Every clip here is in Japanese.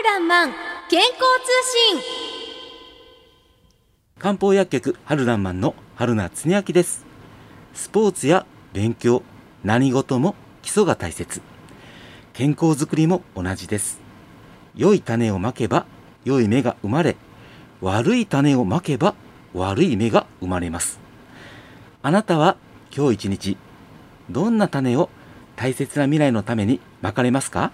春らんまん健康通信。漢方薬局春らんまんの春名恒明です。スポーツや勉強何事も基礎が大切。健康づくりも同じです。良い種をまけば良い芽が生まれ悪い種をまけば悪い芽が生まれます。あなたは今日一日どんな種を大切な未来のためにまかれますか？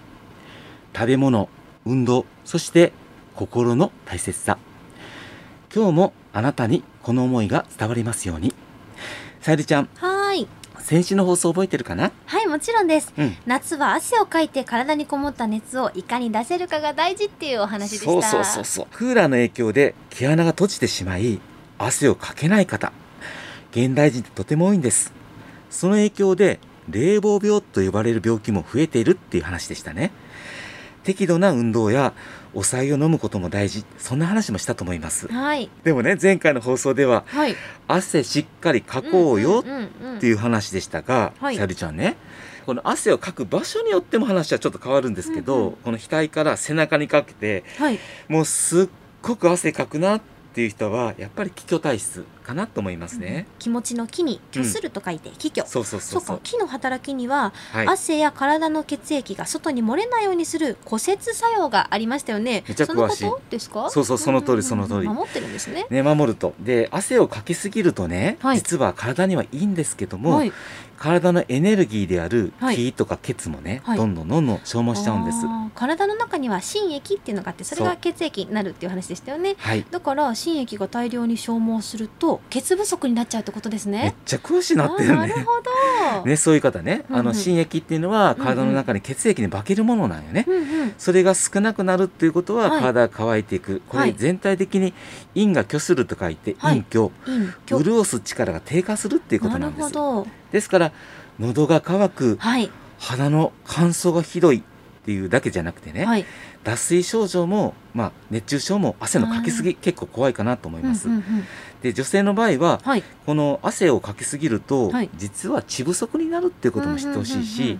食べ物運動そして心の大切さ。今日もあなたにこの思いが伝わりますように。さゆりちゃん。はーい。先週の放送覚えてるかな？はいもちろんです、うん。夏は汗をかいて体にこもった熱をいかに出せるかが大事っていうお話でした。そうそうそうそう。クーラーの影響で毛穴が閉じてしまい汗をかけない方。現代人ってとても多いんです。その影響で冷房病と呼ばれる病気も増えているっていう話でしたね適度な運動やお酒を飲むことも大事。そんな話もしたと思います。はい。でもね前回の放送でははい。汗しっかりかこうよっていう話でしたが、はい。さゆりちゃんねこの汗をかく場所によっても話はちょっと変わるんですけど、うんうんこの額から背中にかけてはい。もうすっごく汗かくなっていう人はやっぱり気虚体質かなと思いますね、気持ちの気に虚すると書いて気虚、そうそうそうそう。そうか。気の働きには、はい。汗や体の血液が外に漏れないようにする固接作用がありましたよね。めちゃ詳しい。そのことですか？そうそうその通りんんんその通り。守ってるんですね。ね守ると。で汗をかきすぎるとね、はい。実は体にはいいんですけども、はい。体のエネルギーであるはい。気とか血もね、はい。どんどんどんどん消耗しちゃうんです。体の中には心液っていうのがあってそれが血液になるっていう話でしたよね。はい。だから心液が大量に消耗すると血不足になっちゃうってことですめっねちゃ詳しいなってるね。なるほど、ね、そういう方ね、あの心液っていうのは体の中に血液に化けるものなんよね、うんうん。それが少なくなるっていうことははい。体が乾いていく、こはい。れ全体的に陰が虚すると書いてはい。陰虚、潤す力が低下するっていうことなんです。なるほど。ですから喉が渇く。はい。鼻の乾燥がひどいっていうだけじゃなくてね、はい。脱水症状も、まあ、熱中症も汗のかきすぎ結構怖いかなと思います、うんうんうんで女性の場合ははい。この汗をかきすぎると、はい。実は血不足になるっていうことも知ってほしいし、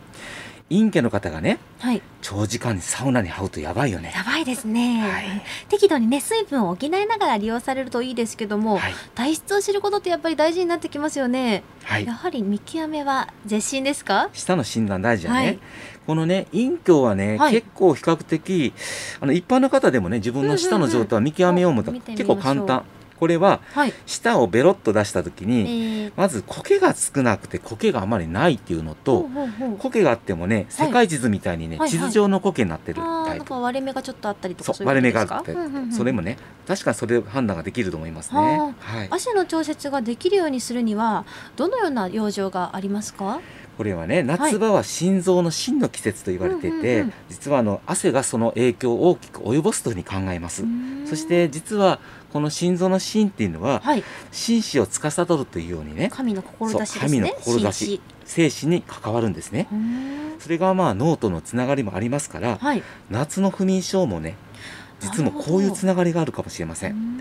陰キャの方がねはい。長時間サウナに這うとやばいよね。やばいですね、はい。適度にね水分を補いながら利用されるといいですけども、はい、体質を知ることってやっぱり大事になってきますよね、はい。や、はり見極めは絶心ですか？舌の診断大事だね、はい。このね陰虚はね、はい。結構比較的あの一般の方でもね自分の舌の状態を見極めようもと、うんうんうん。結構簡単これははい、舌をベロッと出した時えに、ー、まず苔が少なくて苔があまりないっていうのほと苔があってもね世界地図みたいにね、はい地図上の苔になってるタイプ、割れ目がちょっとあったりとか割れ目があって、うんうんうん。それもね確かにそれで判断ができると思いますね。ははい。汗の調節ができるようにするにはどのような養生がありますか？これはね夏場は心臓の芯の季節と言われてて、実はあの汗がその影響を大きく及ぼすというふうに考えます、そして実はこの心臓の芯っていうのははい。心子を司るというようにね神の志ですね。神の志。紳精神に関わるんですね。それがまあ脳とのつながりもありますからはい。夏の不眠症もね実もこういうつながりがあるかもしれません。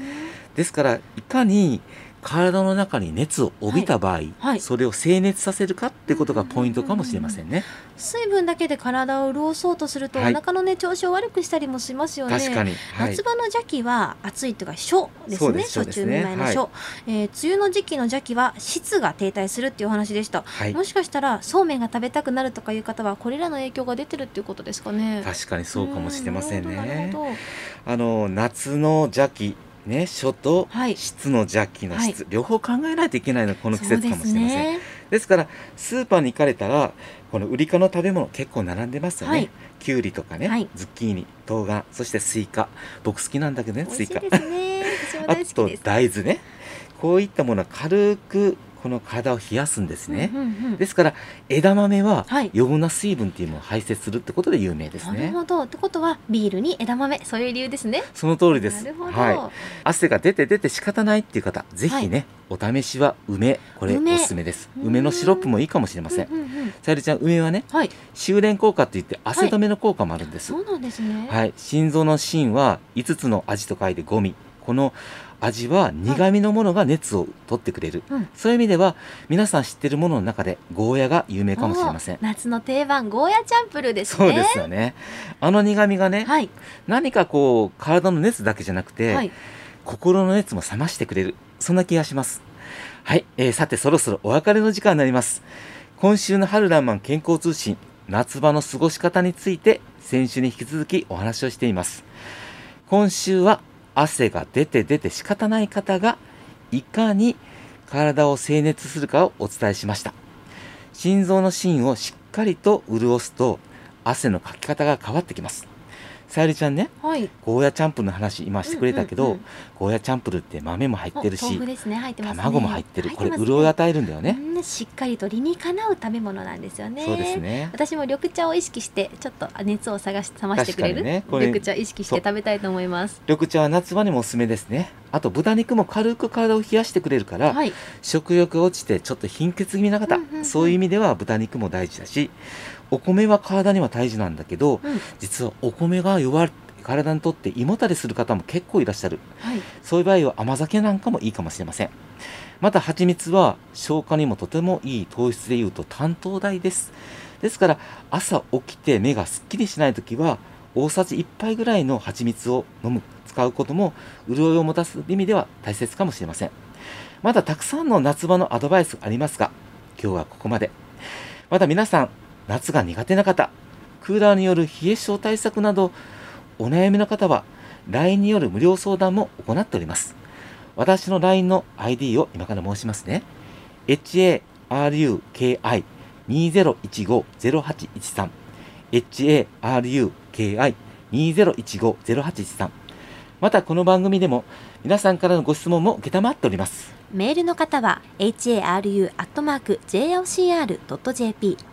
ですからいかに体の中に熱を帯びた場合、はい。それを静熱させるかってことがポイントかもしれませんね。水分だけで体を潤そうとすると、はい。お腹のね調子を悪くしたりもしますよね。確かに、はい。夏、場の邪気は暑いというか暑ですね。暑中見舞いの暑、えー梅雨の時期の邪気は湿が停滞するっていうお話でした、はい。もしかしたらそうめんが食べたくなるとかいう方はこれらの影響が出てるっていうことですかね。確かにそうかもしれませんね。ほどなるあの夏の邪気ね暑とはい湿の邪気の質、両方考えないといけないのがこの季節かもしれません。そうでですからスーパーに行かれたらこのウリ科の食べ物結構並んでますよね。はいきゅうりとかね、はいズッキーニ、冬瓜、そしてスイカ。僕好きなんだけどね、すスイカ。あと大豆ね。こういったものは軽くこの体を冷やすんですね。うんうんうんですから枝豆ははい余分な水分っていうのを排泄するってことで有名ですなるね。ほどってことはビールに枝豆そういう理由ですねその通りです。なるほど、はい。汗が出て出て仕方ないっていう方、ぜひね、お試しは梅、これ梅おすすめです。うん梅のシロップもいいかもしれません。うんうんうんさゆりちゃん、梅はね、はい修練効果って言って汗止めの効果もあるんです。そうなんですねはい、心臓の芯は5つの味と書いてゴミ。この味は苦味のものが熱を取ってくれる、うんそういう意味では皆さん知ってるものの中でゴーヤが有名かもしれません。夏の定番ゴーヤチャンプルーですね。そうですよね。あの苦味がね、はい。何かこう体の熱だけじゃなくて、はい。心の熱も冷ましてくれる。そんな気がします。はい、えーさてそろそろお別れの時間になります。今週の春ランマン健康通信夏場の過ごし方について先週に引き続きお話をしています。今週は汗が出て出て仕方ない方がいかに体を静熱するかをお伝えしました。心臓の芯をしっかりと潤すと汗のかき方が変わってきます。さゆりちゃんねはい。ゴーヤチャンプルの話今してくれたけど、うんうんうんゴーヤチャンプルって豆も入ってるし卵も入ってる。これ潤いを与えるんだよね、うんしっかりと理にかなう食べ物なんですよね。そうですね。私も緑茶を意識してちょっと熱を探し冷ましてくれる、ね。緑茶意識して食べたいと思います。緑茶は夏場にもおすすめですね。あと豚肉も軽く体を冷やしてくれるから、はい。食欲が落ちてちょっと貧血気味な方、うんうんうん。そういう意味では豚肉も大事だしお米は体には大事なんだけどうん。実はお米が弱る体にとって胃もたれする方も結構いらっしゃる。はい。そういう場合は甘酒なんかもいいかもしれません。また蜂蜜は消化にもとてもいい糖質でいうと担当大です。ですから朝起きて目がすっきりしない時は大さじ1杯ぐらいの蜂蜜を飲む使うことも潤いを持たす意味では大切かもしれません。まだたくさんの夏場のアドバイスありますが今日はここまで。また皆さん夏が苦手な方クーラーによる冷え性対策などお悩みの方は LINE による無料相談も行っております。私の LINE の ID を今から申しますね。haruki2015-0813 haruki2015-0813 またこの番組でも皆さんからのご質問も承っております。メールの方は haru.jocr.jp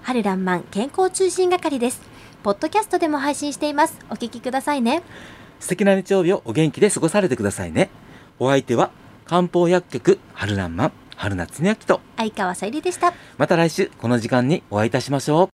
春らんまん健康通信係です。ポッドキャストでも配信しています。お聞きくださいね。素敵な日曜日をお元気で過ごされてくださいね。お相手は漢方薬局春らんまん春夏恒明と。相川さゆりでした。また来週この時間にお会いいたしましょう